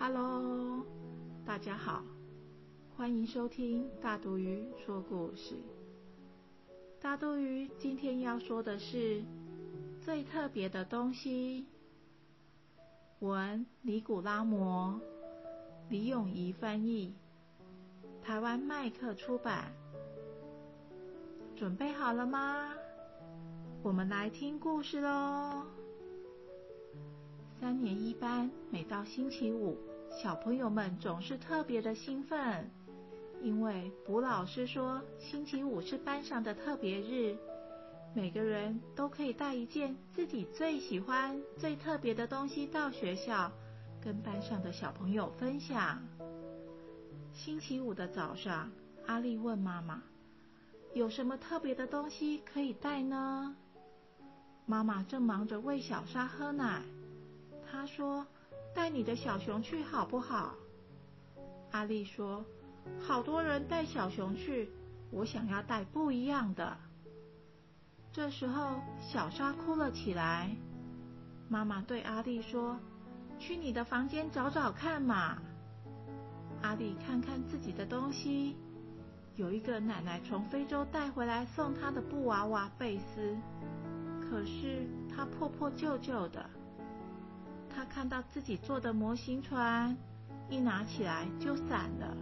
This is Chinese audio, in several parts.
Hello，大家好，欢迎收听大肚鱼说故事。大肚鱼今天要说的是最特别的东西。文：尼古拉摩，李永仪翻译，台湾麦克出版。准备好了吗？我们来听故事喽。三年一班，每到星期五，小朋友们总是特别的兴奋，因为卜老师说星期五是班上的特别日，每个人都可以带一件自己最喜欢、最特别的东西到学校，跟班上的小朋友分享。星期五的早上，阿丽问妈妈：“有什么特别的东西可以带呢？”妈妈正忙着喂小沙喝奶。他说：“带你的小熊去好不好？”阿丽说：“好多人带小熊去，我想要带不一样的。”这时候，小沙哭了起来。妈妈对阿丽说：“去你的房间找找看嘛。”阿丽看看自己的东西，有一个奶奶从非洲带回来送她的布娃娃贝斯，可是它破破旧旧的。他看到自己做的模型船，一拿起来就散了。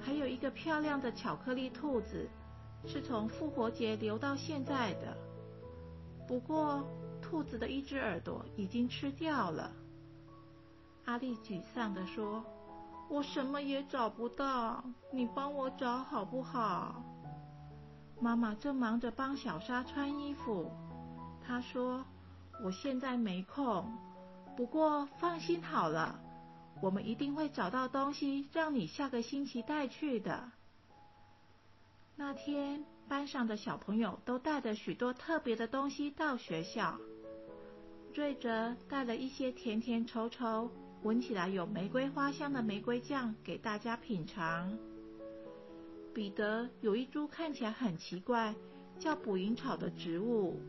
还有一个漂亮的巧克力兔子，是从复活节留到现在的。不过，兔子的一只耳朵已经吃掉了。阿丽沮丧地说：“我什么也找不到，你帮我找好不好？”妈妈正忙着帮小沙穿衣服，她说：“我现在没空。”不过放心好了，我们一定会找到东西让你下个星期带去的。那天班上的小朋友都带着许多特别的东西到学校。瑞哲带了一些甜甜稠稠、闻起来有玫瑰花香的玫瑰酱给大家品尝。彼得有一株看起来很奇怪、叫捕蝇草的植物，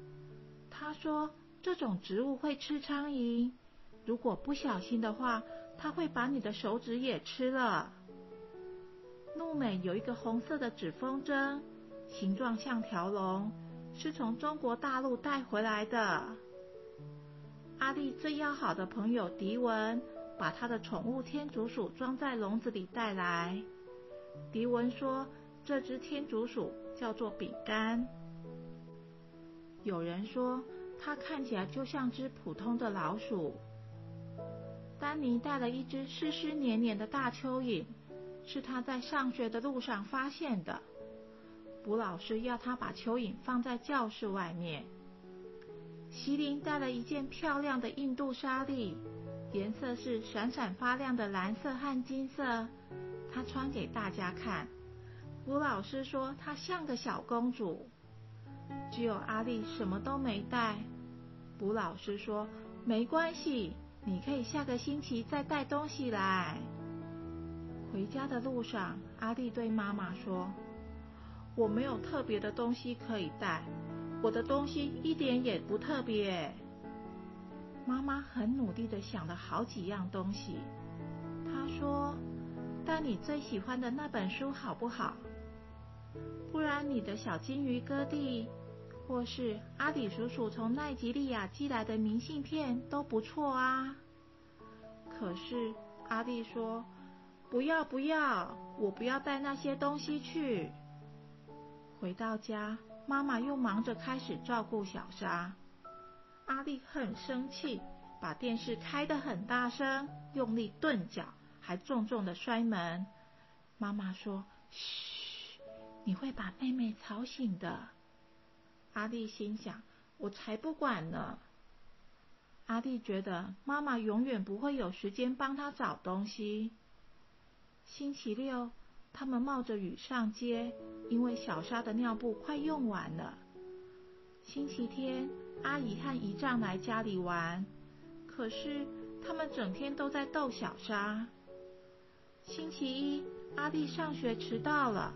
他说这种植物会吃苍蝇。如果不小心的话，它会把你的手指也吃了。怒美有一个红色的纸风筝，形状像条龙，是从中国大陆带回来的。阿丽最要好的朋友迪文，把他的宠物天竺鼠装在笼子里带来。迪文说，这只天竺鼠叫做饼干。有人说，它看起来就像只普通的老鼠。丹尼带了一只湿湿黏黏的大蚯蚓，是他在上学的路上发现的。卜老师要他把蚯蚓放在教室外面。席琳带了一件漂亮的印度纱丽，颜色是闪闪发亮的蓝色和金色。她穿给大家看。卜老师说她像个小公主。只有阿丽什么都没带。卜老师说没关系。你可以下个星期再带东西来。回家的路上，阿丽对妈妈说：“我没有特别的东西可以带，我的东西一点也不特别。”妈妈很努力的想了好几样东西。她说：“带你最喜欢的那本书好不好？不然你的小金鱼哥弟。”或是阿里叔叔从奈及利亚寄来的明信片都不错啊。可是阿丽说：“不要不要，我不要带那些东西去。”回到家，妈妈又忙着开始照顾小沙。阿丽很生气，把电视开得很大声，用力顿脚，还重重的摔门。妈妈说：“嘘，你会把妹妹吵醒的。”阿丽心想：“我才不管呢。”阿丽觉得妈妈永远不会有时间帮她找东西。星期六，他们冒着雨上街，因为小沙的尿布快用完了。星期天，阿姨和姨丈来家里玩，可是他们整天都在逗小沙。星期一，阿丽上学迟到了，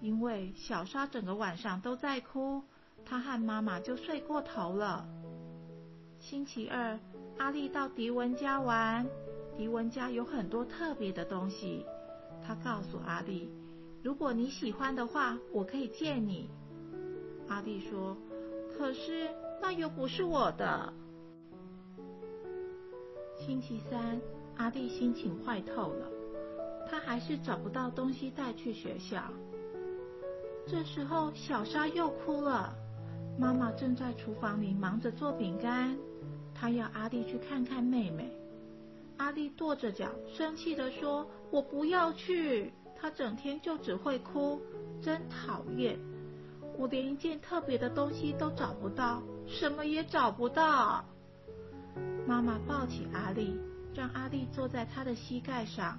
因为小沙整个晚上都在哭。他和妈妈就睡过头了。星期二，阿丽到迪文家玩，迪文家有很多特别的东西。他告诉阿丽：“如果你喜欢的话，我可以借你。”阿丽说：“可是那又不是我的。”星期三，阿丽心情坏透了，他还是找不到东西带去学校。这时候，小沙又哭了。妈妈正在厨房里忙着做饼干，她要阿丽去看看妹妹。阿丽跺着脚，生气地说：“我不要去，她整天就只会哭，真讨厌！我连一件特别的东西都找不到，什么也找不到。”妈妈抱起阿丽，让阿丽坐在她的膝盖上。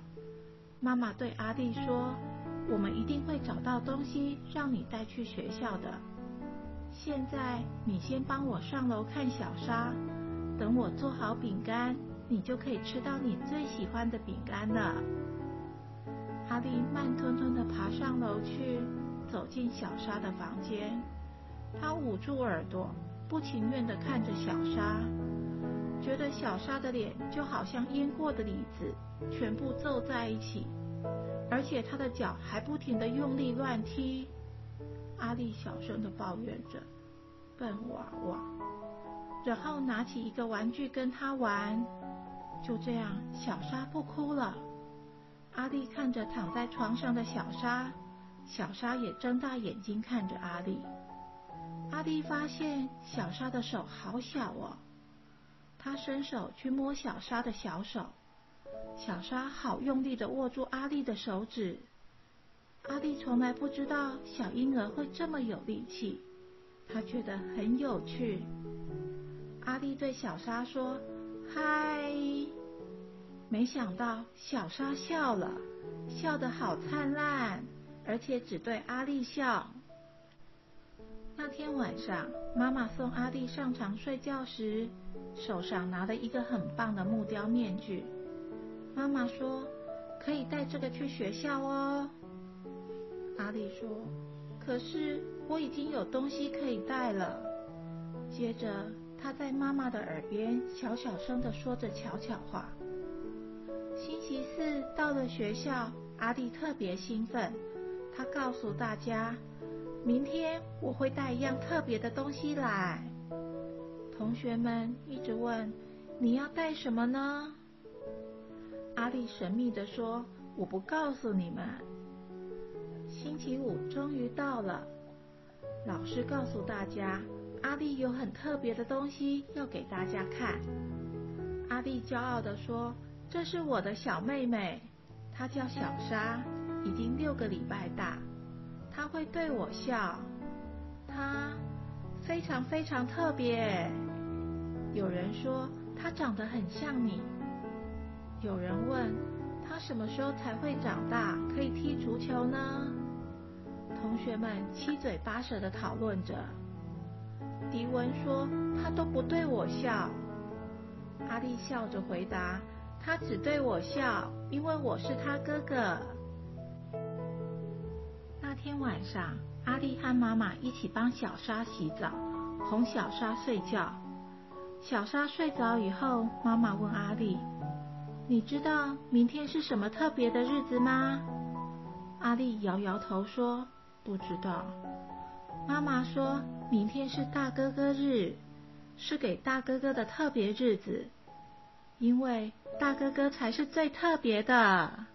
妈妈对阿丽说。我们一定会找到东西让你带去学校的。现在你先帮我上楼看小沙，等我做好饼干，你就可以吃到你最喜欢的饼干了。阿丽慢吞吞地爬上楼去，走进小沙的房间。他捂住耳朵，不情愿地看着小沙，觉得小沙的脸就好像腌过的李子，全部皱在一起。而且他的脚还不停的用力乱踢，阿丽小声的抱怨着：“笨娃娃。”然后拿起一个玩具跟他玩。就这样，小沙不哭了。阿丽看着躺在床上的小沙，小沙也睁大眼睛看着阿丽。阿丽发现小沙的手好小哦，他伸手去摸小沙的小手。小沙好用力的握住阿丽的手指，阿丽从来不知道小婴儿会这么有力气，她觉得很有趣。阿丽对小沙说：“嗨！”没想到小沙笑了，笑得好灿烂，而且只对阿丽笑。那天晚上，妈妈送阿丽上床睡觉时，手上拿了一个很棒的木雕面具。妈妈说：“可以带这个去学校哦。”阿丽说：“可是我已经有东西可以带了。”接着，他在妈妈的耳边小小声的说着悄悄话。星期四到了学校，阿丽特别兴奋，他告诉大家：“明天我会带一样特别的东西来。”同学们一直问：“你要带什么呢？”阿丽神秘地说：“我不告诉你们。”星期五终于到了，老师告诉大家，阿丽有很特别的东西要给大家看。阿丽骄傲地说：“这是我的小妹妹，她叫小莎，已经六个礼拜大。她会对我笑，她非常非常特别。有人说她长得很像你。”有人问她什么时候才会长大，可以踢足球呢？同学们七嘴八舌的讨论着。迪文说他都不对我笑。阿丽笑着回答：他只对我笑，因为我是他哥哥。那天晚上，阿丽和妈妈一起帮小沙洗澡，哄小沙睡觉。小沙睡着以后，妈妈问阿丽。你知道明天是什么特别的日子吗？阿丽摇摇头说：“不知道。”妈妈说：“明天是大哥哥日，是给大哥哥的特别日子，因为大哥哥才是最特别的。”